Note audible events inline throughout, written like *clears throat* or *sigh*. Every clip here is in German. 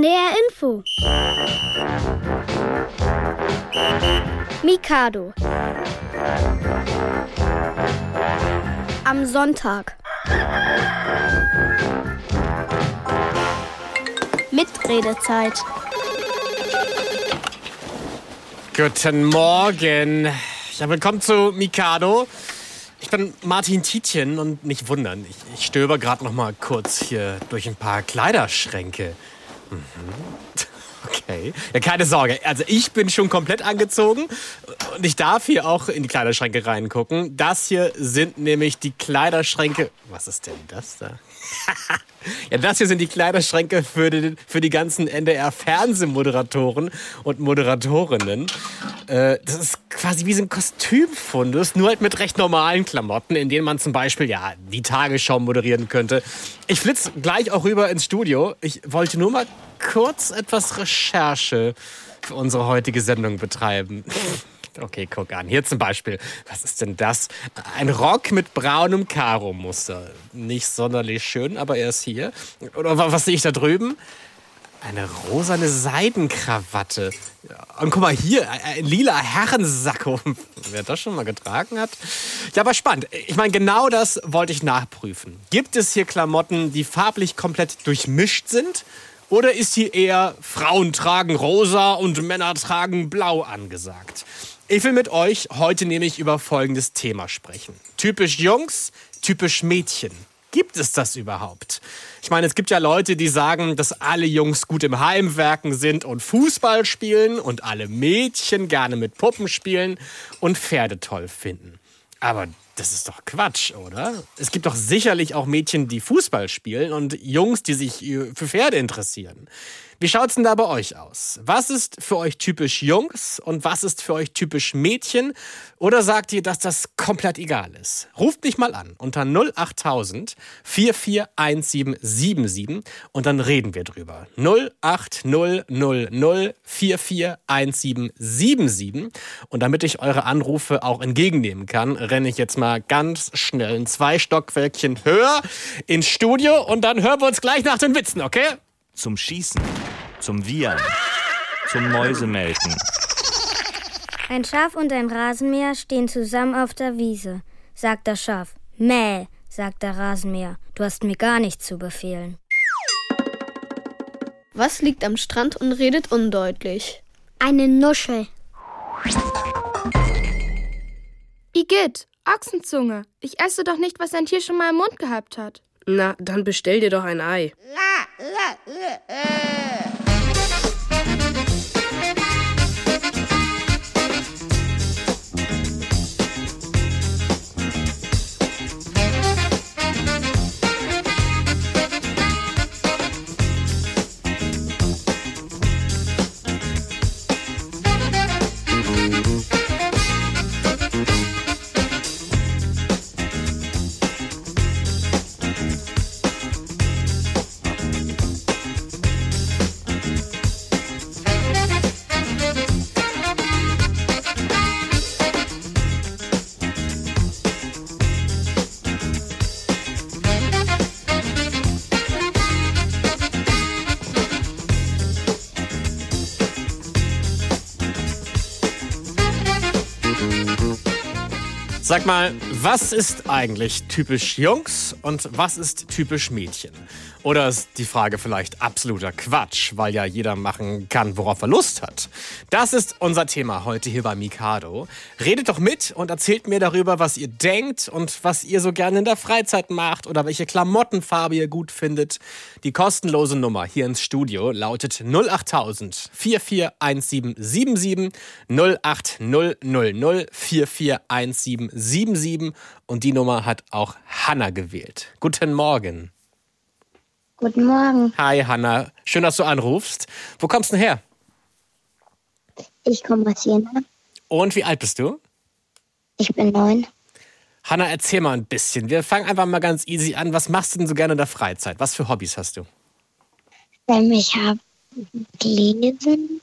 NDR Info. Mikado. Am Sonntag. Mitredezeit. Guten Morgen. Ja, willkommen zu Mikado. Ich bin Martin Tietjen und nicht wundern, ich, ich stöber gerade noch mal kurz hier durch ein paar Kleiderschränke. Mhm. *laughs* Okay. Ja, keine Sorge. Also ich bin schon komplett angezogen und ich darf hier auch in die Kleiderschränke reingucken. Das hier sind nämlich die Kleiderschränke. Was ist denn das da? Ja, das hier sind die Kleiderschränke für die, für die ganzen NDR-Fernsehmoderatoren und Moderatorinnen. Äh, das ist quasi wie so ein Kostümfundus, nur halt mit recht normalen Klamotten, in denen man zum Beispiel ja die Tagesschau moderieren könnte. Ich flitze gleich auch rüber ins Studio. Ich wollte nur mal kurz etwas Recherche für unsere heutige Sendung betreiben. Okay, guck an. Hier zum Beispiel. Was ist denn das? Ein Rock mit braunem Karo-Muster. Nicht sonderlich schön, aber er ist hier. Oder was sehe ich da drüben? Eine rosane Seidenkrawatte. Und guck mal hier, ein lila Herrensacko. *laughs* Wer das schon mal getragen hat. Ja, aber spannend. Ich meine, genau das wollte ich nachprüfen. Gibt es hier Klamotten, die farblich komplett durchmischt sind? Oder ist hier eher Frauen tragen rosa und Männer tragen blau angesagt? Ich will mit euch heute nämlich über folgendes Thema sprechen. Typisch Jungs, typisch Mädchen. Gibt es das überhaupt? Ich meine, es gibt ja Leute, die sagen, dass alle Jungs gut im Heimwerken sind und Fußball spielen und alle Mädchen gerne mit Puppen spielen und Pferde toll finden. Aber das ist doch Quatsch, oder? Es gibt doch sicherlich auch Mädchen, die Fußball spielen und Jungs, die sich für Pferde interessieren. Wie schaut's denn da bei euch aus? Was ist für euch typisch Jungs und was ist für euch typisch Mädchen? Oder sagt ihr, dass das komplett egal ist? Ruft mich mal an unter 08000 441777 und dann reden wir drüber. 08000 441777 und damit ich eure Anrufe auch entgegennehmen kann, renne ich jetzt mal ganz schnell ein zwei Stockwerkchen höher ins Studio und dann hören wir uns gleich nach den Witzen, okay? Zum Schießen zum Wiehern, zum Mäusemelken. Ein Schaf und ein Rasenmäher stehen zusammen auf der Wiese. Sagt das Schaf. Mäh, sagt der Rasenmäher. Du hast mir gar nichts zu befehlen. Was liegt am Strand und redet undeutlich? Eine Nuschel. Igitt, Ochsenzunge. Ich esse doch nicht, was ein Tier schon mal im Mund gehabt hat. Na, dann bestell dir doch ein Ei. Sag mal, was ist eigentlich typisch Jungs und was ist typisch Mädchen? Oder ist die Frage vielleicht absoluter Quatsch, weil ja jeder machen kann, worauf er Lust hat? Das ist unser Thema heute hier bei Mikado. Redet doch mit und erzählt mir darüber, was ihr denkt und was ihr so gerne in der Freizeit macht oder welche Klamottenfarbe ihr gut findet. Die kostenlose Nummer hier ins Studio lautet 08000 441777 08000 441777 und die Nummer hat auch Hanna gewählt. Guten Morgen. Guten Morgen. Hi Hanna, schön, dass du anrufst. Wo kommst du denn her? Ich komme aus Jena. Und wie alt bist du? Ich bin neun. Hanna, erzähl mal ein bisschen. Wir fangen einfach mal ganz easy an. Was machst du denn so gerne in der Freizeit? Was für Hobbys hast du? Ähm, ich habe gelesen.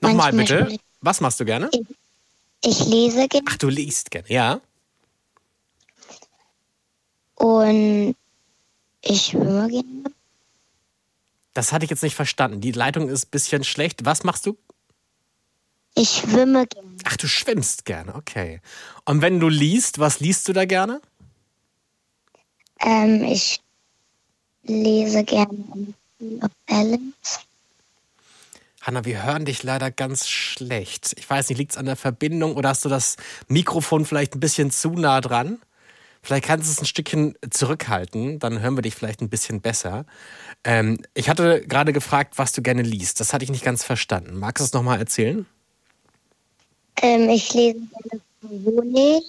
Nochmal bitte. Was machst du gerne? Ich, ich lese gerne Ach, du liest gerne, ja? und ich schwimme gerne. Das hatte ich jetzt nicht verstanden. Die Leitung ist ein bisschen schlecht. Was machst du? Ich schwimme gerne. Ach, du schwimmst gerne, okay. Und wenn du liest, was liest du da gerne? Ähm, ich lese gerne of Balance. Hanna, wir hören dich leider ganz schlecht. Ich weiß nicht, liegt es an der Verbindung oder hast du das Mikrofon vielleicht ein bisschen zu nah dran? Vielleicht kannst du es ein Stückchen zurückhalten, dann hören wir dich vielleicht ein bisschen besser. Ähm, ich hatte gerade gefragt, was du gerne liest. Das hatte ich nicht ganz verstanden. Magst du es nochmal erzählen? Ähm, ich lese gerne Honig.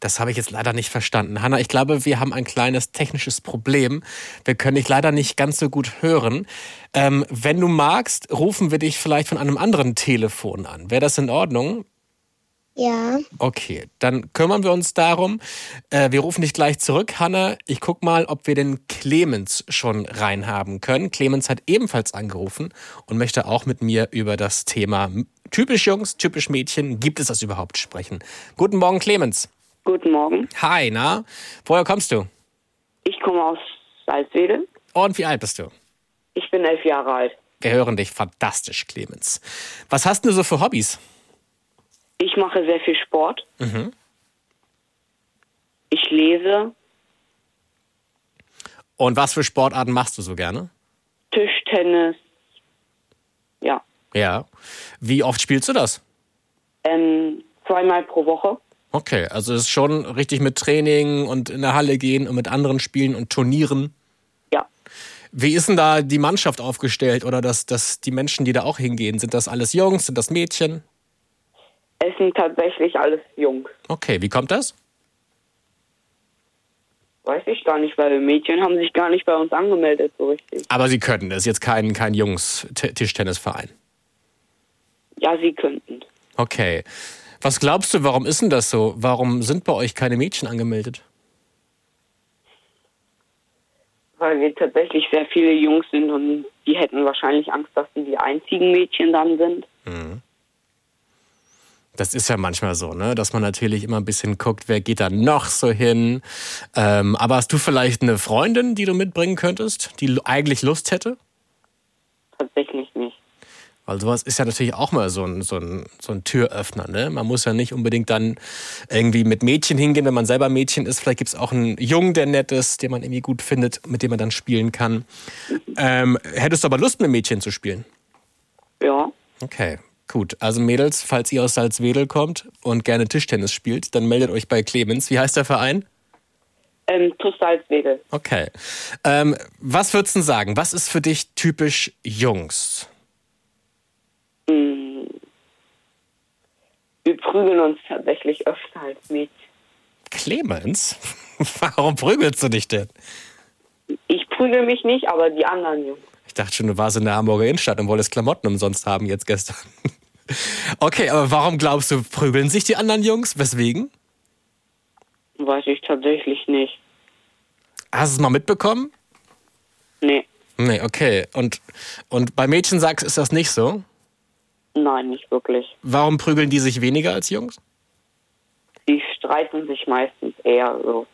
Das habe ich jetzt leider nicht verstanden. Hanna, ich glaube, wir haben ein kleines technisches Problem. Wir können dich leider nicht ganz so gut hören. Ähm, wenn du magst, rufen wir dich vielleicht von einem anderen Telefon an. Wäre das in Ordnung? Ja. Okay, dann kümmern wir uns darum. Äh, wir rufen dich gleich zurück, Hanna. Ich guck mal, ob wir den Clemens schon reinhaben können. Clemens hat ebenfalls angerufen und möchte auch mit mir über das Thema typisch Jungs, typisch Mädchen. Gibt es das überhaupt sprechen? Guten Morgen, Clemens. Guten Morgen. Hi, na? Woher kommst du? Ich komme aus Salzwedel. Und wie alt bist du? Ich bin elf Jahre alt. Wir hören dich fantastisch, Clemens. Was hast du so für Hobbys? Ich mache sehr viel Sport. Mhm. Ich lese Und was für Sportarten machst du so gerne? Tischtennis. Ja. Ja. Wie oft spielst du das? Ähm, zweimal pro Woche. Okay, also es ist schon richtig mit Training und in der Halle gehen und mit anderen Spielen und Turnieren. Ja. Wie ist denn da die Mannschaft aufgestellt oder das, das, die Menschen, die da auch hingehen? Sind das alles Jungs? Sind das Mädchen? Es sind tatsächlich alles Jungs. Okay, wie kommt das? Weiß ich gar nicht, weil Mädchen haben sich gar nicht bei uns angemeldet so richtig. Aber sie könnten. Das ist jetzt kein, kein Jungs-Tischtennisverein. Ja, sie könnten. Okay. Was glaubst du, warum ist denn das so? Warum sind bei euch keine Mädchen angemeldet? Weil wir tatsächlich sehr viele Jungs sind und die hätten wahrscheinlich Angst, dass sie die einzigen Mädchen dann sind. Das ist ja manchmal so, ne? dass man natürlich immer ein bisschen guckt, wer geht da noch so hin. Ähm, aber hast du vielleicht eine Freundin, die du mitbringen könntest, die eigentlich Lust hätte? Tatsächlich nicht. Weil sowas ist ja natürlich auch mal so ein, so ein, so ein Türöffner. Ne? Man muss ja nicht unbedingt dann irgendwie mit Mädchen hingehen, wenn man selber Mädchen ist. Vielleicht gibt es auch einen Jungen, der nett ist, den man irgendwie gut findet, mit dem man dann spielen kann. Ähm, hättest du aber Lust, mit Mädchen zu spielen? Ja. Okay, gut. Also Mädels, falls ihr aus Salzwedel kommt und gerne Tischtennis spielt, dann meldet euch bei Clemens. Wie heißt der Verein? Ähm, TuS Salzwedel. Okay. Ähm, was würdest du sagen? Was ist für dich typisch Jungs? Mm. Wir prügeln uns tatsächlich öfter als Mädchen. Clemens? *laughs* Warum prügelst du dich denn? Ich prügel mich nicht, aber die anderen Jungs. Ich dachte schon, du warst in der Hamburger Innenstadt und wolltest Klamotten umsonst haben jetzt gestern. Okay, aber warum glaubst du, prügeln sich die anderen Jungs? Weswegen? Weiß ich tatsächlich nicht. Hast du es mal mitbekommen? Nee. Nee, okay. Und, und bei Mädchen sagst du, ist das nicht so? Nein, nicht wirklich. Warum prügeln die sich weniger als Jungs? Sie streiten sich meistens eher so.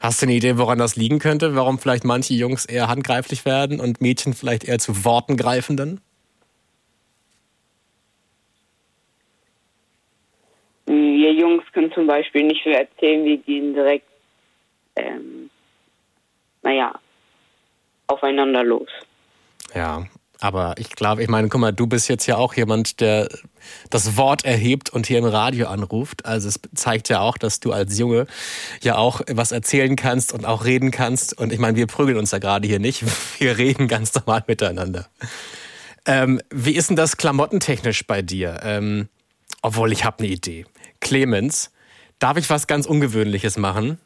Hast du eine Idee, woran das liegen könnte? Warum vielleicht manche Jungs eher handgreiflich werden und Mädchen vielleicht eher zu Worten greifen dann? Wir Jungs können zum Beispiel nicht so erzählen, wir gehen direkt, ähm, naja, aufeinander los. Ja, aber ich glaube, ich meine, guck mal, du bist jetzt ja auch jemand, der das Wort erhebt und hier im Radio anruft. Also es zeigt ja auch, dass du als Junge ja auch was erzählen kannst und auch reden kannst. Und ich meine, wir prügeln uns ja gerade hier nicht. *laughs* Wir reden ganz normal miteinander. Ähm, wie ist denn das klamottentechnisch bei dir? Ähm, obwohl ich habe eine Idee. Clemens, darf ich was ganz Ungewöhnliches machen?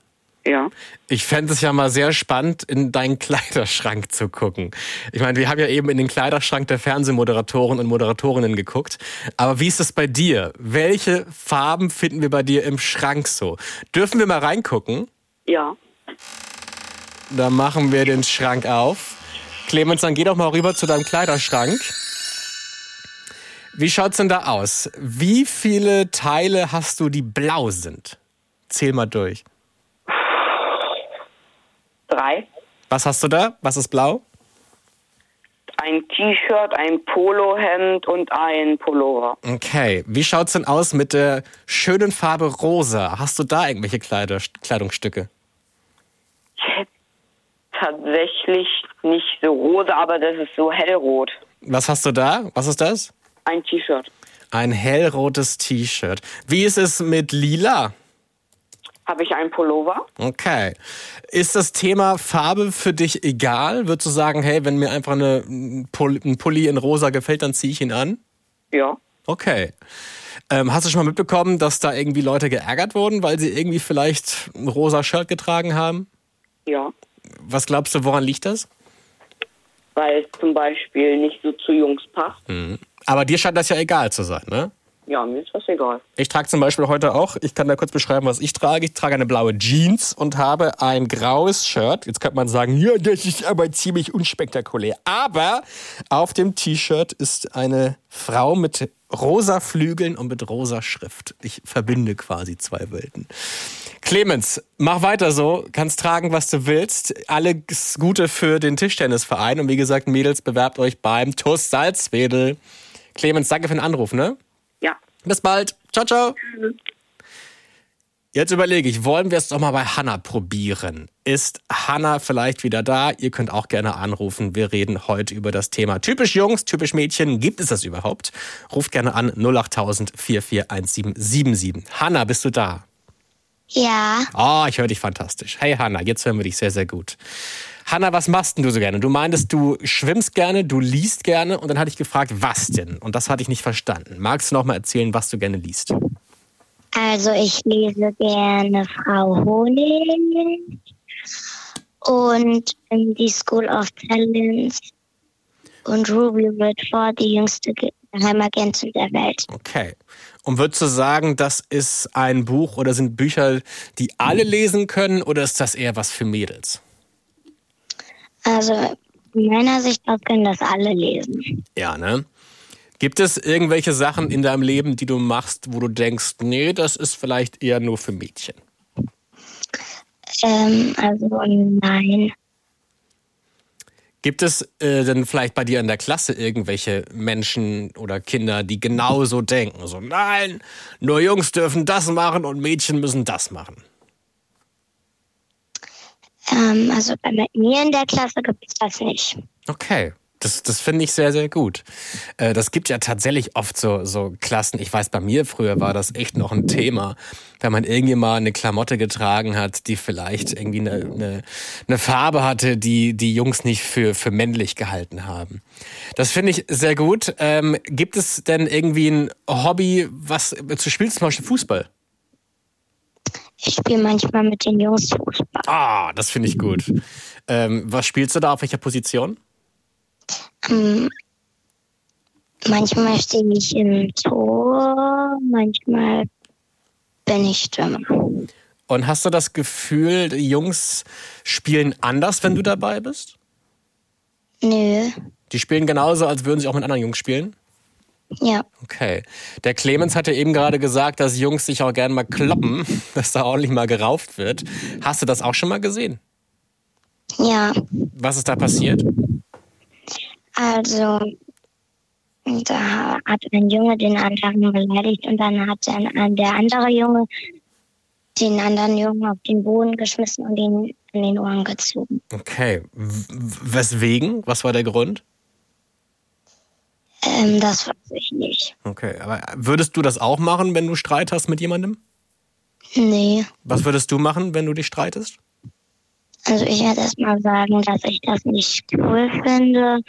Ja. Ich fände es ja mal sehr spannend, in deinen *laughs* Kleiderschrank zu gucken. Ich meine, wir haben ja eben in den Kleiderschrank der Fernsehmoderatoren und Moderatorinnen geguckt. Aber wie ist es bei dir? Welche Farben finden wir bei dir im Schrank so? Dürfen wir mal reingucken? Ja. Da machen wir den Schrank auf. Clemens, dann geh doch mal rüber zu deinem Kleiderschrank. Wie schaut's denn da aus? Wie viele Teile hast du, die blau sind? Zähl mal durch. Drei. Was hast du da? Was ist blau? Ein T-Shirt, ein Polohemd und ein Pullover. Okay. Wie schaut's denn aus mit der schönen Farbe rosa? Hast du da irgendwelche Kleider, Kleidungsstücke? Tatsächlich nicht so rosa, aber das ist so hellrot. Was hast du da? Was ist das? Ein T-Shirt. Ein hellrotes T-Shirt. Wie ist es mit lila? Habe ich einen Pullover? Okay. Ist das Thema Farbe für dich egal? Würdest du sagen, hey, wenn mir einfach eine, ein Pulli in rosa gefällt, dann ziehe ich ihn an? Ja. Okay. Ähm, hast du schon mal mitbekommen, dass da irgendwie Leute geärgert wurden, weil sie irgendwie vielleicht ein rosa Shirt getragen haben? Ja. Was glaubst du, woran liegt das? Weil es zum Beispiel nicht so zu Jungs passt. Mhm. Aber dir scheint das ja egal zu sein, ne? Ja, mir ist das egal. Ich trage zum Beispiel heute auch, ich kann da kurz beschreiben, was ich trage. Ich trage eine blaue Jeans und habe ein graues Shirt. Jetzt könnte man sagen, ja, das ist aber ziemlich unspektakulär. Aber auf dem T-Shirt ist eine Frau mit rosa Flügeln und mit rosa Schrift. Ich verbinde quasi zwei Welten. Clemens, mach weiter so, kannst tragen, was du willst. Alles Gute für den Tischtennisverein. Und wie gesagt, Mädels, bewerbt euch beim TUS Salzwedel. Clemens, danke für den Anruf, ne? Ja. Bis bald. Ciao, ciao. Jetzt überlege ich, wollen wir es doch mal bei Hanna probieren? Ist Hanna vielleicht wieder da? Ihr könnt auch gerne anrufen. Wir reden heute über das Thema typisch Jungs, typisch Mädchen. Gibt es das überhaupt? Ruft gerne an 08000 441777. Hanna, bist du da? Ja. Oh, ich höre dich fantastisch. Hey Hanna, jetzt hören wir dich sehr, sehr gut. Hanna, was machst denn du so gerne? Du meintest, du schwimmst gerne, du liest gerne und dann hatte ich gefragt, was denn? Und das hatte ich nicht verstanden. Magst du noch mal erzählen, was du gerne liest? Also ich lese gerne Frau Honig und die School of Talents und Ruby Redford, die jüngste Geheimagentin der Welt. Okay. Und würdest du sagen, das ist ein Buch oder sind Bücher, die alle lesen können oder ist das eher was für Mädels? Also in meiner Sicht aus können das alle lesen. Ja, ne? Gibt es irgendwelche Sachen in deinem Leben, die du machst, wo du denkst, nee, das ist vielleicht eher nur für Mädchen? Ähm, also nein. Gibt es äh, denn vielleicht bei dir in der Klasse irgendwelche Menschen oder Kinder, die genauso denken? So, nein, nur Jungs dürfen das machen und Mädchen müssen das machen. Ähm, also bei mir in der Klasse gibt es das nicht. Okay. Das, das finde ich sehr, sehr gut. Äh, das gibt ja tatsächlich oft so, so Klassen. Ich weiß, bei mir früher war das echt noch ein Thema, wenn man irgendwie mal eine Klamotte getragen hat, die vielleicht irgendwie eine, eine, eine Farbe hatte, die die Jungs nicht für, für männlich gehalten haben. Das finde ich sehr gut. Ähm, gibt es denn irgendwie ein Hobby, was du spielst zum Beispiel Fußball? Ich spiele manchmal mit den Jungs Fußball. Ah, das finde ich gut. Ähm, was spielst du da? Auf welcher Position? Ähm, manchmal stehe ich im Tor, manchmal bin ich Stürmer. Und hast du das Gefühl, die Jungs spielen anders, wenn du dabei bist? Nö. Die spielen genauso, als würden sie auch mit anderen Jungs spielen? Ja. Okay. Der Clemens hatte eben gerade gesagt, dass Jungs sich auch gerne mal kloppen, *laughs* dass da ordentlich mal gerauft wird. Hast du das auch schon mal gesehen? Ja. Was ist da passiert? Also, da hat ein Junge den anderen beleidigt und dann hat dann der andere Junge den anderen Jungen auf den Boden geschmissen und ihn in den Ohren gezogen. Okay. W weswegen? Was war der Grund? Ähm, das weiß ich nicht. Okay, aber würdest du das auch machen, wenn du Streit hast mit jemandem? Nee. Was würdest du machen, wenn du dich streitest? Also ich werde erstmal sagen, dass ich das nicht cool finde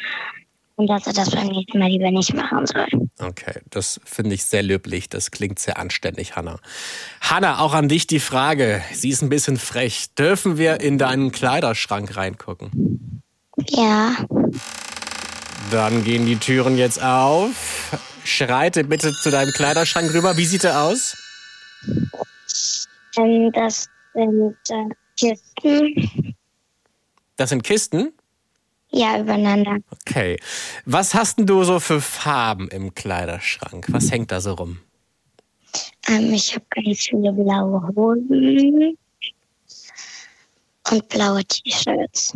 und dass er das beim nächsten Mal lieber nicht machen soll. Okay, das finde ich sehr löblich. Das klingt sehr anständig, Hanna. Hanna, auch an dich die Frage. Sie ist ein bisschen frech. Dürfen wir in deinen Kleiderschrank reingucken? Ja. Dann gehen die Türen jetzt auf. Schreite bitte zu deinem Kleiderschrank rüber. Wie sieht er aus? Ähm, das sind äh, Kisten. Das sind Kisten? Ja, übereinander. Okay. Was hast denn du so für Farben im Kleiderschrank? Was hängt da so rum? Ähm, ich habe ganz viele blaue Hosen und blaue T-Shirts.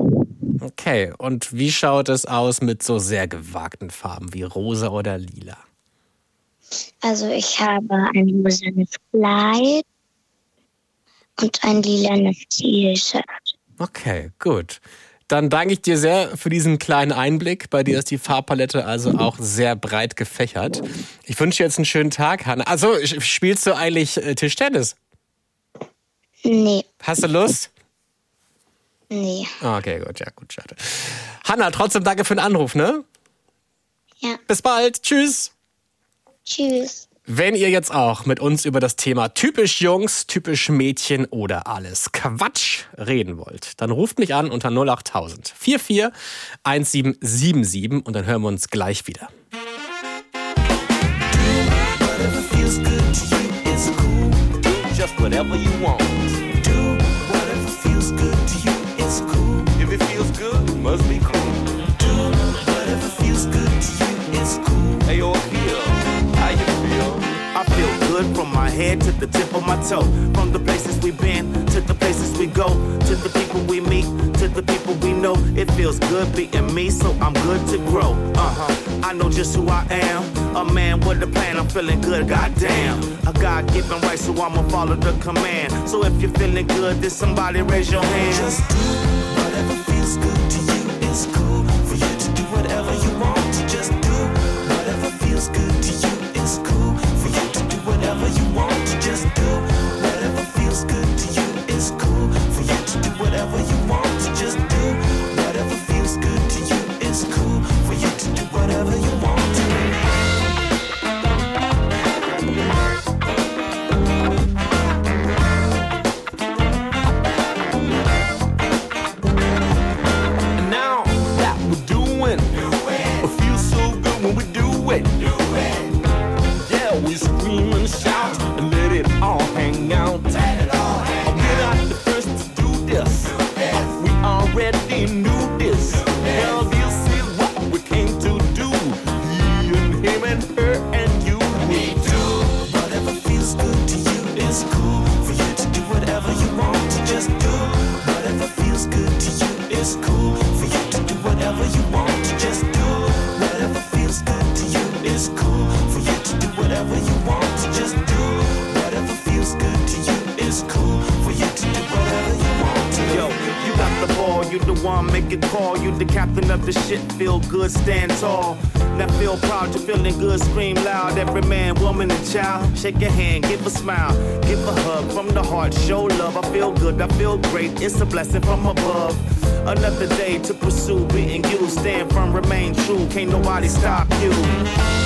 Okay, und wie schaut es aus mit so sehr gewagten Farben wie rosa oder lila? Also ich habe ein rosanes Kleid und ein lilanes T-Shirt. Okay, gut. Dann danke ich dir sehr für diesen kleinen Einblick. Bei dir ist die Farbpalette also auch sehr breit gefächert. Ich wünsche dir jetzt einen schönen Tag, Hanna. Also, spielst du eigentlich äh, Tischtennis? Nee. Hast du Lust? Nee. Okay, gut, ja, gut, schade. Hanna, trotzdem danke für den Anruf, ne? Ja. Bis bald. Tschüss. Tschüss. Wenn ihr jetzt auch mit uns über das Thema typisch Jungs, typisch Mädchen oder alles Quatsch reden wollt, dann ruft mich an unter 08000 44 1777 und dann hören wir uns gleich wieder. Just whatever you want. Must be cool. Do whatever feels good to you. It's cool. Hey, yo, here, how you feel? I feel good from my head to the tip of my toe. From the places we've been to the places we go, to the people we meet, to the people we know. It feels good being me, so I'm good to grow. Uh huh. I know just who I am. A man with a plan, I'm feeling good, goddamn. A God given right, so I'ma follow the command. So if you're feeling good, then somebody raise your hand. Just do whatever feels good to you. One, make it call. You the captain of the shit, feel good, stand tall. Now feel proud, you're feeling good, scream loud. Every man, woman, and child, shake your hand, give a smile, give a hug from the heart, show love. I feel good, I feel great, it's a blessing from above. Another day to pursue, being you, stand firm, remain true. Can't nobody stop you.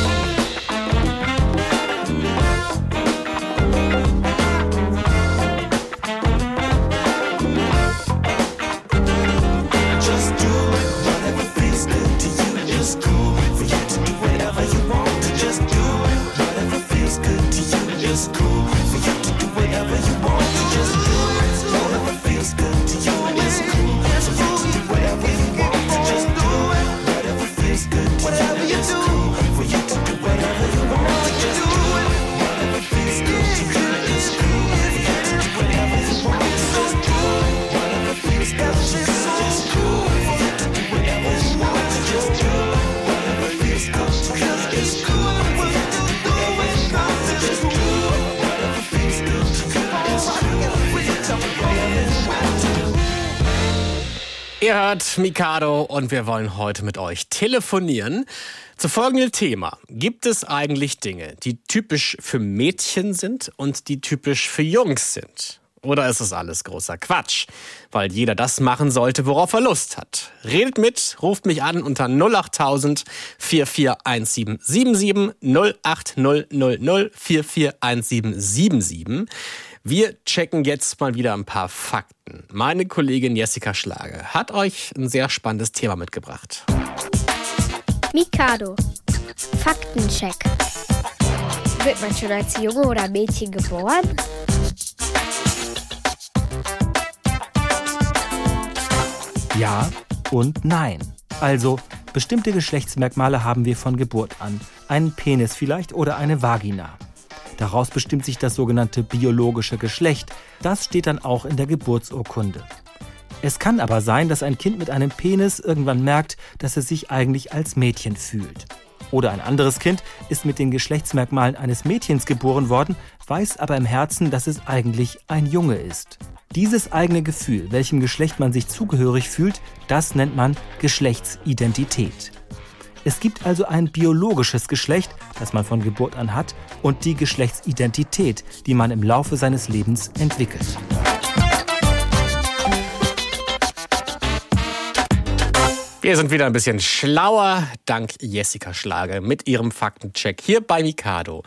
Ihr hört Mikado und wir wollen heute mit euch telefonieren. Zu folgendem Thema. Gibt es eigentlich Dinge, die typisch für Mädchen sind und die typisch für Jungs sind? Oder ist es alles großer Quatsch? Weil jeder das machen sollte, worauf er Lust hat. Redet mit, ruft mich an unter 08000 441777 08000 441777. Wir checken jetzt mal wieder ein paar Fakten. Meine Kollegin Jessica Schlage hat euch ein sehr spannendes Thema mitgebracht. Mikado. Faktencheck. Wird man schon als Junge oder Mädchen geboren? Ja und nein. Also, bestimmte Geschlechtsmerkmale haben wir von Geburt an. Einen Penis vielleicht oder eine Vagina. Daraus bestimmt sich das sogenannte biologische Geschlecht. Das steht dann auch in der Geburtsurkunde. Es kann aber sein, dass ein Kind mit einem Penis irgendwann merkt, dass es sich eigentlich als Mädchen fühlt. Oder ein anderes Kind ist mit den Geschlechtsmerkmalen eines Mädchens geboren worden, weiß aber im Herzen, dass es eigentlich ein Junge ist. Dieses eigene Gefühl, welchem Geschlecht man sich zugehörig fühlt, das nennt man Geschlechtsidentität. Es gibt also ein biologisches Geschlecht, das man von Geburt an hat, und die Geschlechtsidentität, die man im Laufe seines Lebens entwickelt. Wir sind wieder ein bisschen schlauer, dank Jessica Schlage mit ihrem Faktencheck hier bei Mikado.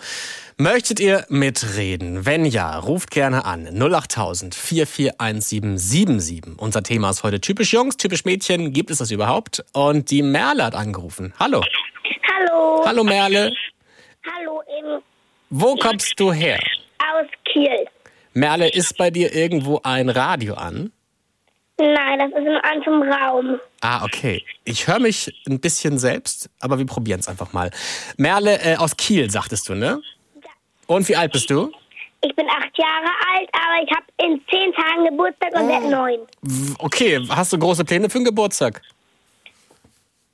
Möchtet ihr mitreden? Wenn ja, ruft gerne an 08000 441777. Unser Thema ist heute typisch Jungs, typisch Mädchen. Gibt es das überhaupt? Und die Merle hat angerufen. Hallo. Hallo. Hallo Merle. Hallo, im, Wo kommst du her? aus Kiel. Merle, ist bei dir irgendwo ein Radio an? Nein, das ist in einem Raum. Ah, okay. Ich höre mich ein bisschen selbst, aber wir probieren es einfach mal. Merle äh, aus Kiel, sagtest du, ne? Und wie alt bist du? Ich bin acht Jahre alt, aber ich habe in zehn Tagen Geburtstag und werde neun. W- Okay, hast du große Pläne für den Geburtstag?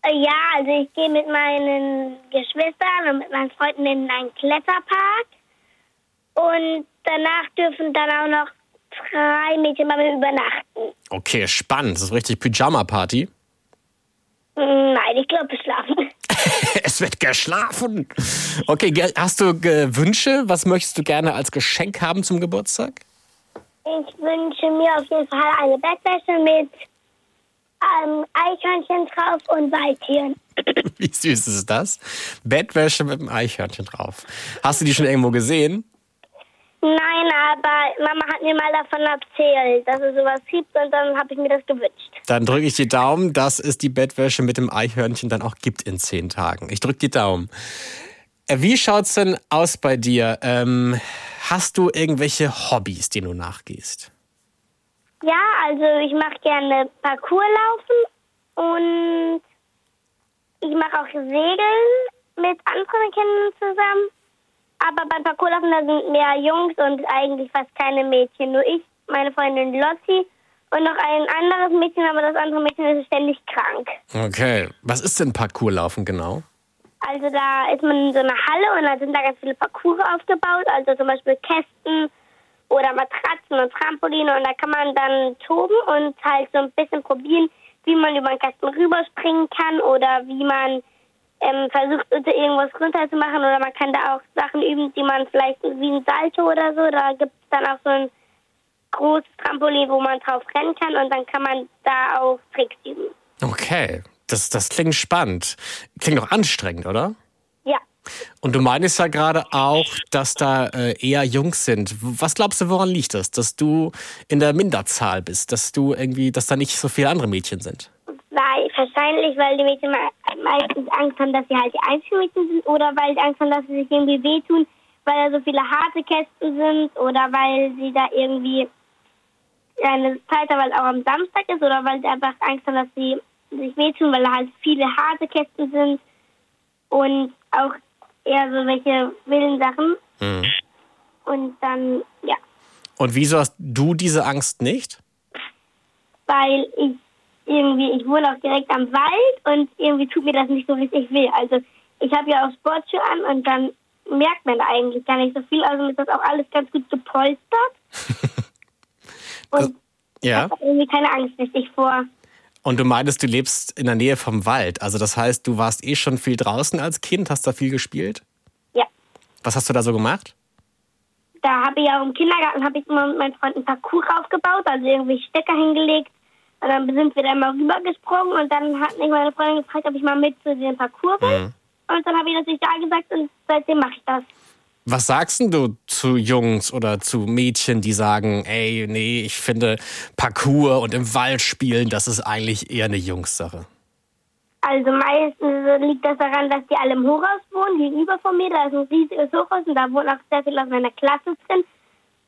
Äh, Ja, also ich gehe mit meinen Geschwistern und mit meinen Freunden in einen Kletterpark. Und danach dürfen dann auch noch drei Mädchen bei mir übernachten. Okay, spannend. Das ist richtig Pyjama-Party. Nein, ich glaube, schlafen. *laughs* es wird geschlafen. Okay, hast du Wünsche? Was möchtest du gerne als Geschenk haben zum Geburtstag? Ich wünsche mir auf jeden Fall eine Bettwäsche mit ähm, Eichhörnchen drauf und Waldtieren. *laughs* Wie süß ist das? Bettwäsche mit einem Eichhörnchen drauf. Hast du die schon irgendwo gesehen? Nein, aber Mama hat mir mal davon erzählt, dass es sowas gibt und dann habe ich mir das gewünscht. Dann drücke ich die Daumen, dass es die Bettwäsche mit dem Eichhörnchen dann auch gibt in zehn Tagen. Ich drücke die Daumen. Äh, Wie schaut's denn aus bei dir? Ähm, hast du irgendwelche Hobbys, denen du nachgehst? Ja, also ich mache gerne Parkour laufen und ich mache auch Segeln mit anderen Kindern zusammen. Aber beim Parkourlaufen da sind mehr Jungs und eigentlich fast keine Mädchen. Nur ich, meine Freundin Lotti und noch ein anderes Mädchen, aber das andere Mädchen ist ständig krank. Okay. Was ist denn Parkourlaufen genau? Also da ist man in so einer Halle und da sind da ganz viele Parcours aufgebaut, also zum Beispiel Kästen oder Matratzen und Trampoline und da kann man dann toben und halt so ein bisschen probieren, wie man über den Kasten rüberspringen kann oder wie man ähm, versucht, irgendwas runterzumachen oder man kann da auch Sachen üben, die man vielleicht wie ein Salto oder so, da gibt es dann auch so ein großes Trampolin, wo man drauf rennen kann und dann kann man da auch Tricks üben. Okay. Das, das klingt spannend. Klingt auch anstrengend, oder? Ja. Und du meinst ja gerade auch, dass da äh, eher Jungs sind. Was glaubst du, woran liegt das? Dass du in der Minderzahl bist, dass du irgendwie, dass da nicht so viele andere Mädchen sind? Weil, wahrscheinlich, weil die Mädchen me- meistens Angst haben, dass sie halt die einzigen Mädchen sind oder weil sie Angst haben, dass sie sich irgendwie wehtun, weil da so viele harte Kästen sind oder weil sie da irgendwie eine Zeit weil auch am Samstag ist oder weil sie einfach Angst haben, dass sie sich wehtun, weil da halt viele harte Kästen sind und auch eher so welche wilden Sachen Mhm. und dann, ja, Und wieso hast du diese Angst nicht? weil ich irgendwie, ich wohne auch direkt am Wald und irgendwie tut mir das nicht so richtig weh. Also ich habe ja auch Sportschuhe an und dann merkt man eigentlich gar nicht so viel. Also ist das auch alles ganz gut gepolstert. *laughs* und Ja. ich habe irgendwie keine Angst richtig vor. Und du meintest, du lebst in der Nähe vom Wald. Also das heißt, du warst eh schon viel draußen als Kind, hast da viel gespielt? Ja. Was hast du da so gemacht? Da habe ich ja im Kindergarten habe ich immer mit meinen Freunden Parcours aufgebaut, also irgendwie Stecker hingelegt. Und dann sind wir da mal rübergesprungen und dann hat mich meine Freundin gefragt, ob ich mal mit zu dem Parcours will. Mhm. Und dann habe ich natürlich ja gesagt und seitdem mache ich das. Was sagst denn du zu Jungs oder zu Mädchen, die sagen, ey, nee, ich finde Parkour und im Wald spielen, das ist eigentlich eher eine Jungssache? Also meistens liegt das daran, dass die alle im Hochhaus wohnen, gegenüber von mir. Da ist ein riesiges Hochhaus und da wohnen auch sehr viele aus meiner Klasse drin.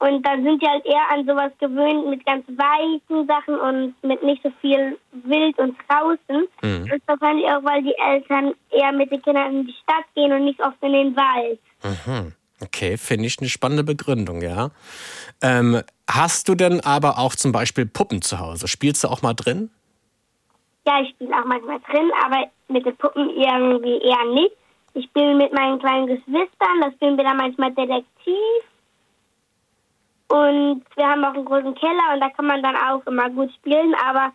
Und da sind die halt eher an sowas gewöhnt mit ganz weichen Sachen und mit nicht so viel wild und draußen. Mhm. Das ist wahrscheinlich auch, weil die Eltern eher mit den Kindern in die Stadt gehen und nicht oft in den Wald. Mhm. Okay, finde ich eine spannende Begründung, ja. Ähm, hast du denn aber auch zum Beispiel Puppen zu Hause? Spielst du auch mal drin? Ja, ich spiele auch manchmal drin, aber mit den Puppen irgendwie eher nicht. Ich spiele mit meinen kleinen Geschwistern, da spielen wir dann manchmal Detektiv. Und wir haben auch einen großen Keller und da kann man dann auch immer gut spielen, aber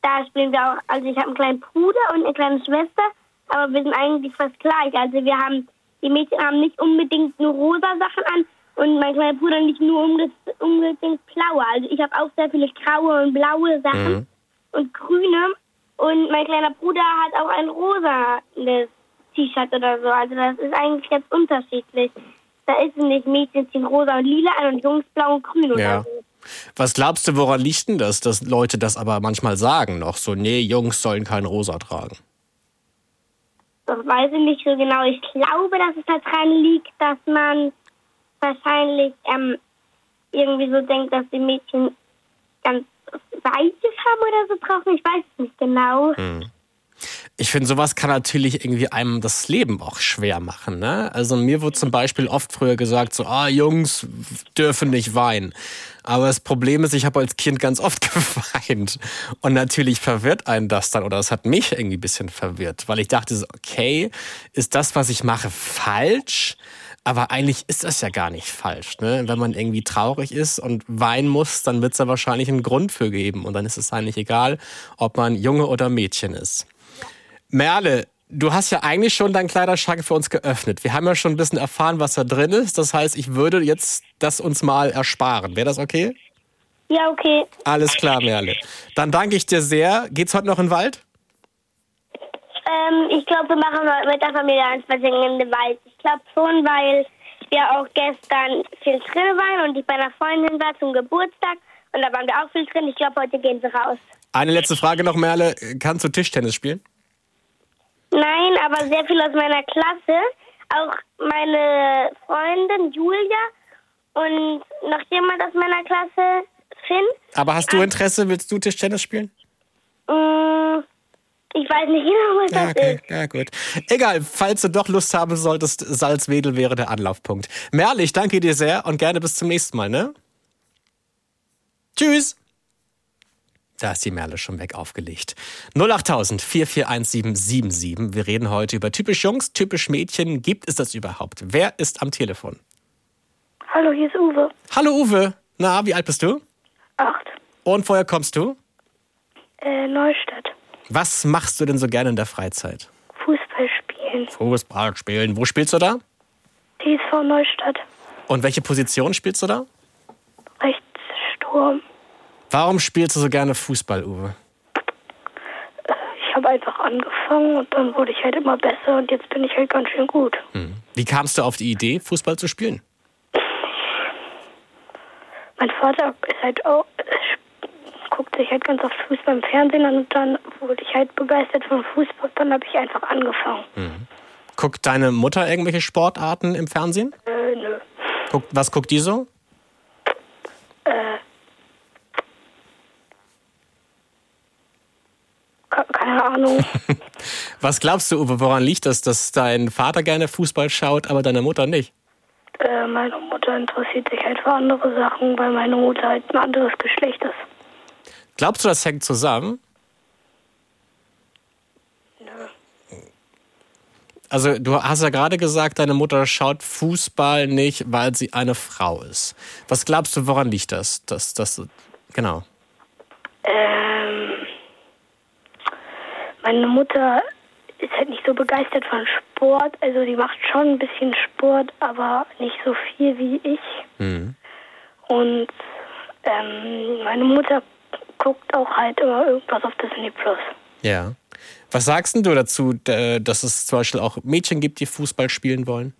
da spielen wir auch, also ich habe einen kleinen Bruder und eine kleine Schwester, aber wir sind eigentlich fast gleich. Also wir haben, die Mädchen haben nicht unbedingt nur rosa Sachen an und mein kleiner Bruder nicht nur unbe- unbedingt blaue. Also ich habe auch sehr viele graue und blaue Sachen und grüne. Und mein kleiner Bruder hat auch ein rosa T-Shirt oder so. Also das ist eigentlich ganz unterschiedlich. Da ist es nicht Mädchen ziehen rosa und lila an und Jungs blau und grün oder Ja. so. Was glaubst du, woran liegt denn das, dass Leute das aber manchmal sagen noch? So, nee, Jungs sollen kein Rosa tragen. Das weiß ich nicht so genau. Ich glaube, dass es daran liegt, dass man wahrscheinlich ähm, irgendwie so denkt, dass die Mädchen ganz Weiches haben oder so brauchen. Ich weiß es nicht genau. Ich finde, sowas kann natürlich irgendwie einem das Leben auch schwer machen. Ne? Also mir wurde zum Beispiel oft früher gesagt, so, ah, Jungs dürfen nicht weinen. Aber das Problem ist, ich habe als Kind ganz oft *laughs* geweint. Und natürlich verwirrt einen das dann, oder es hat mich irgendwie ein bisschen verwirrt, weil ich dachte, so, okay, ist das, was ich mache, falsch? Aber eigentlich ist das ja gar nicht falsch. Ne? Wenn man irgendwie traurig ist und weinen muss, dann wird es da wahrscheinlich einen Grund für geben. Und dann ist es eigentlich egal, ob man Junge oder Mädchen ist. Merle, du hast ja eigentlich schon deinen Kleiderschrank für uns geöffnet. Wir haben ja schon ein bisschen erfahren, was da drin ist. Das heißt, ich würde jetzt das uns mal ersparen. Wäre das okay? Ja, okay. Alles klar, Merle. Dann danke ich dir sehr. Geht's heute noch in den Wald? Ähm, ich glaube, wir machen heute mit der Familie einen Spaziergang in den Wald. Ich glaube schon, weil wir auch gestern viel drin waren und ich bei einer Freundin war zum Geburtstag und da waren wir auch viel drin. Ich glaube, heute gehen sie raus. Eine letzte Frage noch, Merle. Kannst du Tischtennis spielen? Nein, aber sehr viel aus meiner Klasse. Auch meine Freundin Julia und noch jemand aus meiner Klasse, Finn. Aber hast du Interesse? Willst du Tischtennis spielen? Mm, ich weiß nicht genau, was Ja, das okay. ist. Ja, gut. Egal, falls du doch Lust haben solltest, Salzwedel wäre der Anlaufpunkt. Merle, ich danke dir sehr und gerne bis zum nächsten Mal, ne? Tschüss! Da ist die Merle schon weg aufgelegt. 08000 441777. Wir reden heute über typisch Jungs, typisch Mädchen. Gibt es das überhaupt? Wer ist am Telefon? Hallo, hier ist Uwe. Hallo Uwe. Na, wie alt bist du? Acht. Und woher kommst du? Äh, Neustadt. Was machst du denn so gerne in der Freizeit? Fußball spielen. Fußball spielen. Wo spielst du da? TSV Neustadt. Und welche Position spielst du da? Rechtssturm. Warum spielst du so gerne Fußball, Uwe? Ich habe einfach angefangen und dann wurde ich halt immer besser und jetzt bin ich halt ganz schön gut. Wie kamst du auf die Idee, Fußball zu spielen? Mein Vater ist halt auch, guckt sich halt ganz oft Fußball im Fernsehen an und dann wurde ich halt begeistert von Fußball. Dann habe ich einfach angefangen. Guckt deine Mutter irgendwelche Sportarten im Fernsehen? Äh, nö. Guckt, was guckt die so? Äh. ke- Keine Ahnung. *laughs* Was glaubst du, Uwe, woran liegt das, dass dein Vater gerne Fußball schaut, aber deine Mutter nicht? Äh, meine Mutter interessiert sich halt für andere Sachen, weil meine Mutter halt ein anderes Geschlecht ist. Glaubst du, das hängt zusammen? Also du hast ja gerade gesagt, deine Mutter schaut Fußball nicht, weil sie eine Frau ist. Was glaubst du, woran liegt das? Das, das, genau. Ähm, meine Mutter ist halt nicht so begeistert von Sport. Also die macht schon ein bisschen Sport, aber nicht so viel wie ich. Mhm. Und ähm, meine Mutter guckt auch halt immer irgendwas auf Disney Plus. Ja. Was sagst denn du dazu, dass es zum Beispiel auch Mädchen gibt, die Fußball spielen wollen?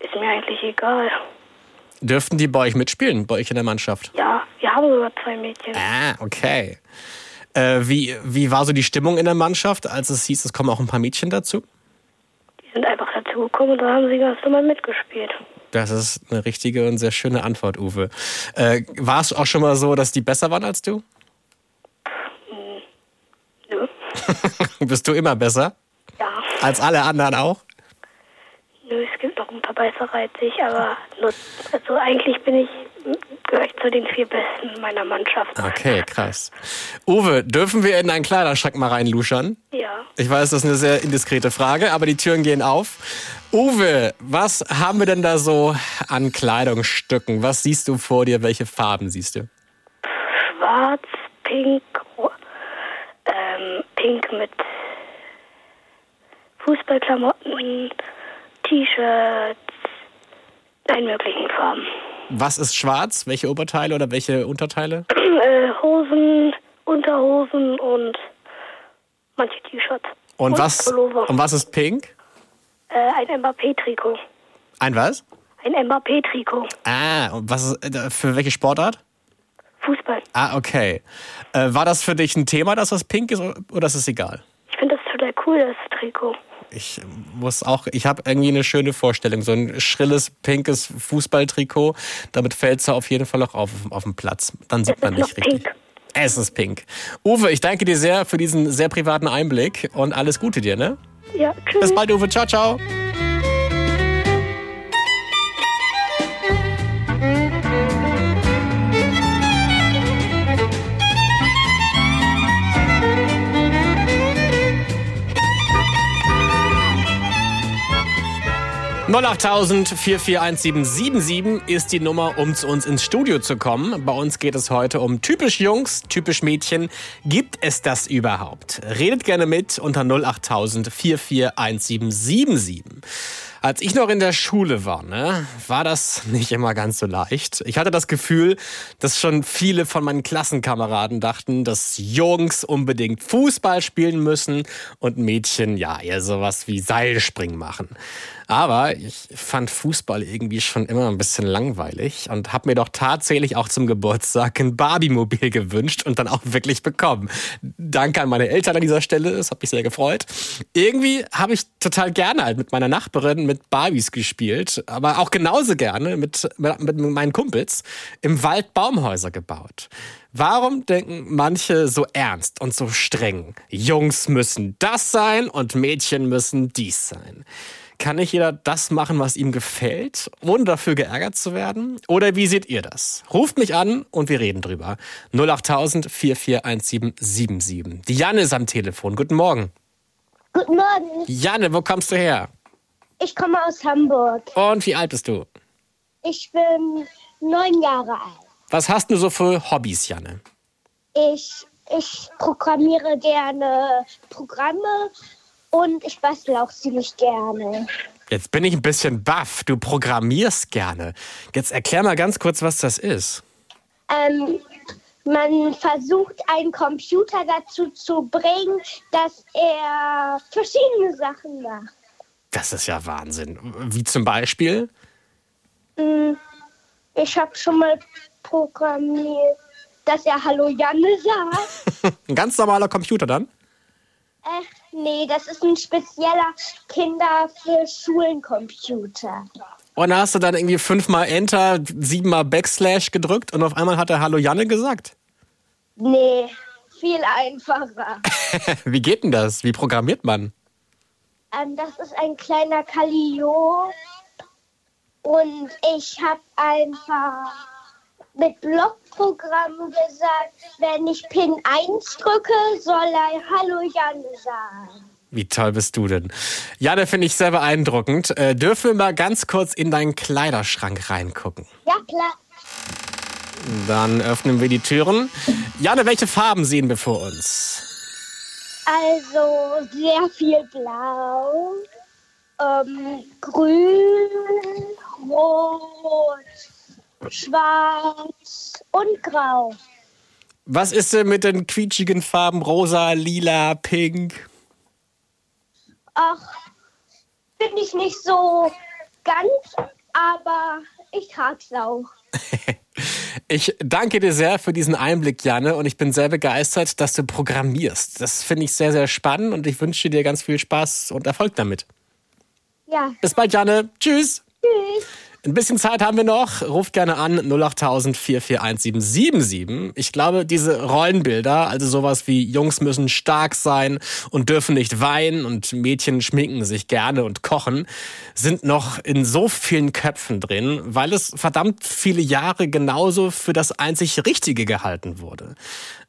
Ist mir eigentlich egal. Dürften die bei euch mitspielen, bei euch in der Mannschaft? Ja, wir haben sogar zwei Mädchen. Ah, okay. Äh, wie, wie war so die Stimmung in der Mannschaft, als es hieß, es kommen auch ein paar Mädchen dazu? Die sind einfach dazu gekommen und dann haben sie ganz normal mitgespielt. Das ist eine richtige und sehr schöne Antwort, Uwe. Äh, war es auch schon mal so, dass die besser waren als du? Nö. *laughs* Bist du immer besser? Ja. Als alle anderen auch? Nö. verbeißerreizig, aber nur, also eigentlich bin ich, gehöre ich zu den vier Besten meiner Mannschaft. Okay, krass. Uwe, dürfen wir in deinen Kleiderschrank mal reinluschern? Ja. Ich weiß, das ist eine sehr indiskrete Frage, aber die Türen gehen auf. Uwe, was haben wir denn da so an Kleidungsstücken? Was siehst du vor dir? Welche Farben siehst du? Schwarz, pink, ähm, pink mit Fußballklamotten, T-Shirts, allen möglichen Farben. Was ist schwarz? Welche Oberteile oder welche Unterteile? *clears throat* äh, Hosen, Unterhosen und manche T-Shirts. Und was, Pullover. und was ist pink? Äh, ein Mbappé-Trikot. Ein was? Ein Mbappé-Trikot. Ah, und was ist, äh, für welche Sportart? Fußball. Ah, okay. Äh, war das für dich ein Thema, dass das pink ist oder ist es egal? Ich finde das total cool, das Trikot. Ich muss auch, ich habe irgendwie eine schöne Vorstellung. So ein schrilles, pinkes Fußballtrikot. Damit fällt es auf jeden Fall auch auf, auf dem Platz. Dann sieht man nicht richtig. Es ist pink. Uwe, ich danke dir sehr für diesen sehr privaten Einblick und alles Gute dir, ne? Ja, tschüss. Bis bald, Uwe. Ciao, ciao. (08000 441777) ist die Nummer, um zu uns ins Studio zu kommen. Bei uns geht es heute um typisch Jungs, typisch Mädchen. Gibt es das überhaupt? Redet gerne mit unter 08000 441777. Als ich noch in der Schule war, ne, war das nicht immer ganz so leicht. Ich hatte das Gefühl, dass schon viele von meinen Klassenkameraden dachten, dass Jungs unbedingt Fußball spielen müssen und Mädchen ja eher sowas wie Seilspringen machen. Aber ich fand Fußball irgendwie schon immer ein bisschen langweilig und habe mir doch tatsächlich auch zum Geburtstag ein Barbie-Mobil gewünscht und dann auch wirklich bekommen. Danke an meine Eltern an dieser Stelle, es hat mich sehr gefreut. Irgendwie habe ich total gerne halt mit meiner Nachbarin mit Barbies gespielt, aber auch genauso gerne mit, mit, mit meinen Kumpels im Wald Baumhäuser gebaut. Warum denken manche so ernst und so streng? Jungs müssen das sein und Mädchen müssen dies sein. Kann nicht jeder das machen, was ihm gefällt, ohne dafür geärgert zu werden? Oder wie seht ihr das? Ruft mich an und wir reden drüber. 08000 441777. Die Janne ist am Telefon. Guten Morgen. Guten Morgen. Janne, wo kommst du her? Ich komme aus Hamburg. Und wie alt bist du? Ich bin neun Jahre alt. Was hast du so für Hobbys, Janne? Ich, ich programmiere gerne Programme und ich bastel auch ziemlich gerne. Jetzt bin ich ein bisschen baff. Du programmierst gerne. Jetzt erklär mal ganz kurz, was das ist. Ähm, man versucht, einen Computer dazu zu bringen, dass er verschiedene Sachen macht. Das ist ja Wahnsinn. Wie zum Beispiel? Mm, Ich habe schon mal programmiert, dass er Hallo Janne sagt. *laughs* Ein ganz normaler Computer dann? Äh, nee, das ist ein spezieller Kinder für Schulencomputer. Und da hast du dann irgendwie fünfmal Enter, siebenmal Backslash gedrückt und auf einmal hat er Hallo Janne gesagt. Nee, viel einfacher. *laughs* Wie geht denn das? Wie programmiert man? Ähm, das ist ein kleiner Kalio. Und ich habe einfach mit Blockprogrammen gesagt, wenn ich Pin 1 drücke, soll er Hallo Janne sagen. Wie toll bist du denn? Ja, da finde ich sehr beeindruckend. Äh, dürfen wir mal ganz kurz in deinen Kleiderschrank reingucken? Ja, klar. Dann öffnen wir die Türen. Jane, welche Farben sehen wir vor uns? Also sehr viel Blau, ähm, Grün, Rot, Schwarz und Grau. Was ist denn mit den quietschigen Farben rosa, lila, pink? Ach, finde ich nicht so ganz, aber ich trag's auch. *laughs* Ich danke dir sehr für diesen Einblick, Janne, und ich bin sehr begeistert, dass du programmierst. Das finde ich sehr, sehr spannend und ich wünsche dir ganz viel Spaß und Erfolg damit. Ja, Bis bald, Janne. Tschüss. tschüss. Ein bisschen Zeit haben wir noch. Ruft gerne an 08000 441 Ich glaube, diese Rollenbilder, also sowas wie Jungs müssen stark sein und dürfen nicht weinen und Mädchen schminken sich gerne und kochen, sind noch in so vielen Köpfen drin, weil es verdammt viele Jahre genauso für das einzig Richtige gehalten wurde.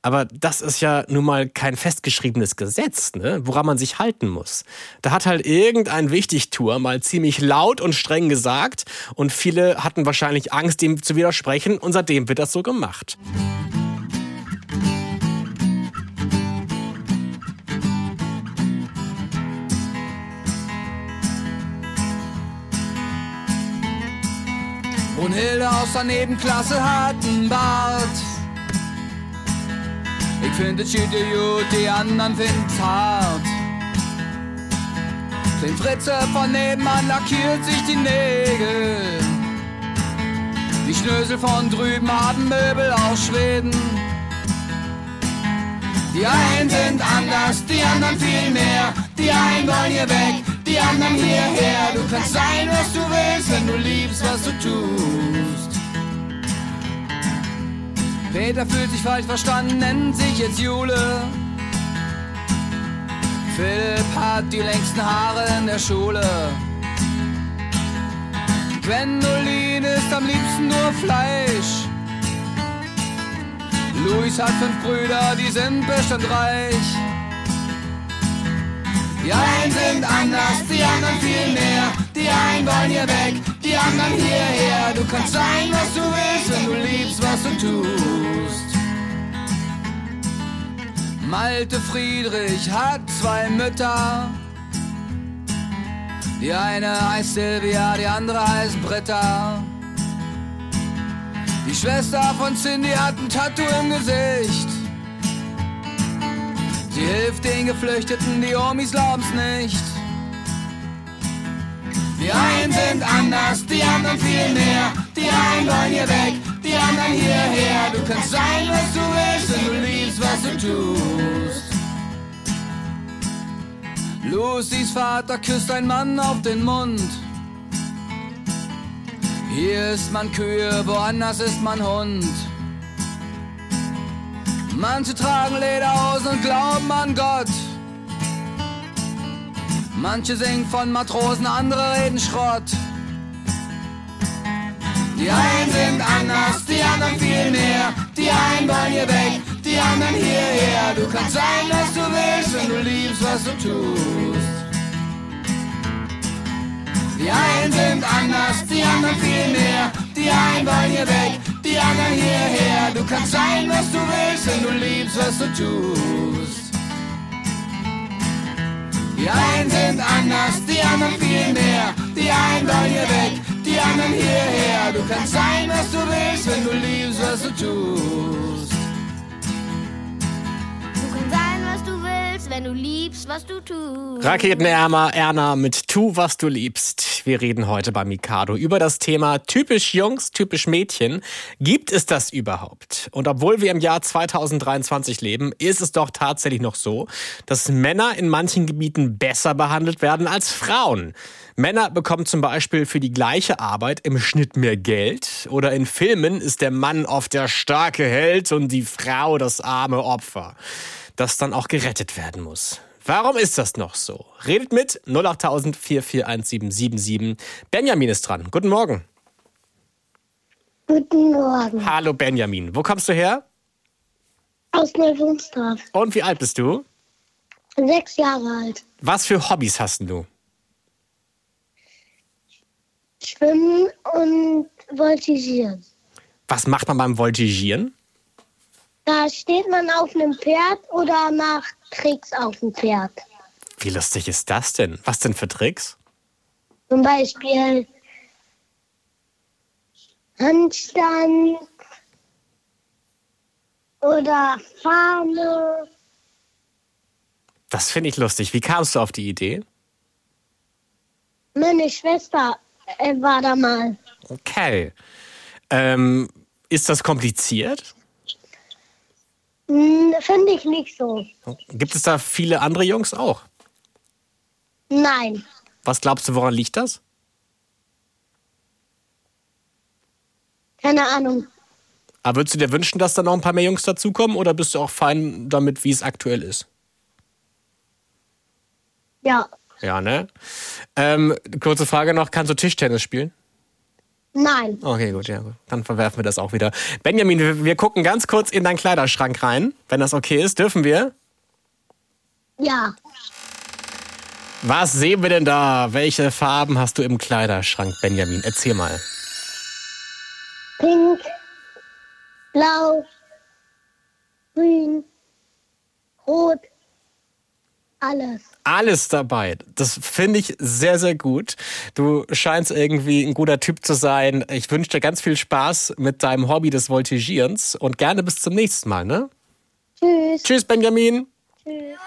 Aber das ist ja nun mal kein festgeschriebenes Gesetz, ne? woran man sich halten muss. Da hat halt irgendein Wichtigtour mal ziemlich laut und streng gesagt und viele hatten wahrscheinlich Angst, dem zu widersprechen und seitdem wird das so gemacht. Brunhilde aus der Nebenklasse hat einen Bart. Ich finde es gut, die anderen finden's hart. Den Fritze von nebenan lackiert sich die Nägel. Die Schnösel von drüben haben Möbel aus Schweden. Die einen sind anders, die anderen viel mehr. Die einen wollen hier weg, die anderen hierher. Du kannst sein, was du willst, wenn du liebst, was du tust. Peter fühlt sich falsch verstanden, nennt sich jetzt Jule. Philipp hat die längsten Haare in der Schule. Gwendolin isst am liebsten nur Fleisch. Luis hat fünf Brüder, die sind bestimmt reich. Die einen sind anders, die anderen viel mehr. Die einen wollen hier weg, die anderen hierher. Du kannst sein, was du willst, wenn du liebst, was du tust. Malte Friedrich hat zwei Mütter. Die eine heißt Silvia, die andere heißt Britta. Die Schwester von Cindy hat ein Tattoo im Gesicht. Sie hilft den Geflüchteten, die Omis glauben's nicht. Die einen sind anders, die anderen viel mehr. Die einen wollen hier weg, die anderen hierher. Du kannst sein, was du willst, wenn du liebst, was du tust. Lucys Vater küsst ein Mann auf den Mund. Hier ist man Kühe, woanders ist man Hund. Manche tragen Lederhosen und glauben an Gott. Manche singen von Matrosen, andere reden Schrott. Die einen sind anders, die anderen viel mehr. Die einen wollen hier weg, die anderen hierher. Du kannst sein, was du willst, wenn du liebst, was du tust. Die einen sind anders, die anderen viel mehr. Die einen wollen hier weg, die anderen hierher. Du kannst sein, was du willst, wenn du liebst, was du tust. Die einen sind anders, die anderen viel mehr. Die einen wollen hier weg, die anderen hierher. Du kannst sein, was du willst, wenn du liebst, was du tust. Wenn du liebst, was du tust. Raketenärmer Erna mit Tu, was du liebst. Wir reden heute bei Mikado über das Thema typisch Jungs, typisch Mädchen. Gibt es das überhaupt? Und obwohl wir im Jahr 2023 leben, ist es doch tatsächlich noch so, dass Männer in manchen Gebieten besser behandelt werden als Frauen. Männer bekommen zum Beispiel für die gleiche Arbeit im Schnitt mehr Geld oder in Filmen ist der Mann oft der starke Held und die Frau das arme Opfer, das dann auch gerettet werden muss. Warum ist das noch so? Redet mit 08000 441 Benjamin ist dran. Guten Morgen. Guten Morgen. Hallo Benjamin. Wo kommst du her? Aus Neuvonstorf. Und wie alt bist du? Sechs Jahre alt. Was für Hobbys hast du? Schwimmen und voltigieren. Was macht man beim Voltigieren? Da steht man auf einem Pferd oder macht Tricks auf dem Pferd. Wie lustig ist das denn? Was denn für Tricks? Zum Beispiel Handstand oder Fahne. Das finde ich lustig. Wie kamst du auf die Idee? Meine Schwester äh, war da mal. Okay. Ähm, ist das kompliziert? Hm, Finde ich nicht so. Gibt es da viele andere Jungs auch? Nein. Was glaubst du, woran liegt das? Keine Ahnung. Aber würdest du dir wünschen, dass da noch ein paar mehr Jungs dazukommen oder bist du auch fein damit, wie es aktuell ist? Ja. Ja, ne? Ähm, kurze Frage noch, kannst du Tischtennis spielen? Nein. Okay, gut, ja, gut. Dann verwerfen wir das auch wieder. Benjamin, wir, wir gucken ganz kurz in deinen Kleiderschrank rein. Wenn das okay ist, dürfen wir? Ja. Was sehen wir denn da? Welche Farben hast du im Kleiderschrank, Benjamin? Erzähl mal. Pink, blau, grün, rot, alles. Alles dabei. Das finde ich sehr, sehr gut. Du scheinst irgendwie ein guter Typ zu sein. Ich wünsche dir ganz viel Spaß mit deinem Hobby des Voltigierens und gerne bis zum nächsten Mal, ne? Tschüss. Tschüss, Benjamin. Tschüss.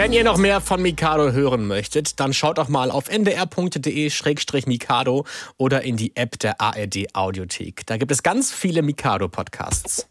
Wenn ihr noch mehr von Mikado hören möchtet, dann schaut doch mal auf ndr.de-mikado oder in die App der ARD Audiothek. Da gibt es ganz viele Mikado-Podcasts.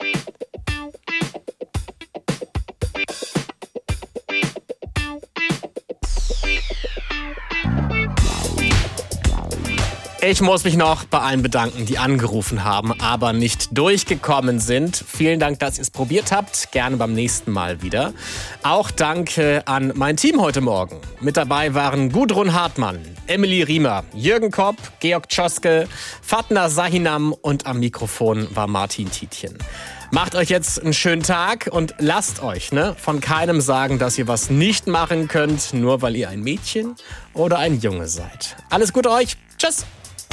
Ich muss mich noch bei allen bedanken, die angerufen haben, aber nicht durchgekommen sind. Vielen Dank, dass ihr es probiert habt. Gerne beim nächsten Mal wieder. Auch danke an mein Team heute Morgen. Mit dabei waren Gudrun Hartmann, Emily Riemer, Jürgen Kopp, Georg Tschoske, Fatna Sahinam und am Mikrofon war Martin Tietjen. Macht euch jetzt einen schönen Tag und lasst euch ne, von keinem sagen, dass ihr was nicht machen könnt, nur weil ihr ein Mädchen oder ein Junge seid. Alles Gute euch. Tschüss.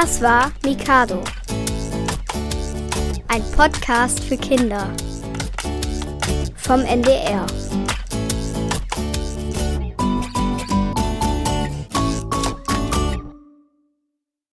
Das war Mikado. Ein Podcast für Kinder. Vom NDR.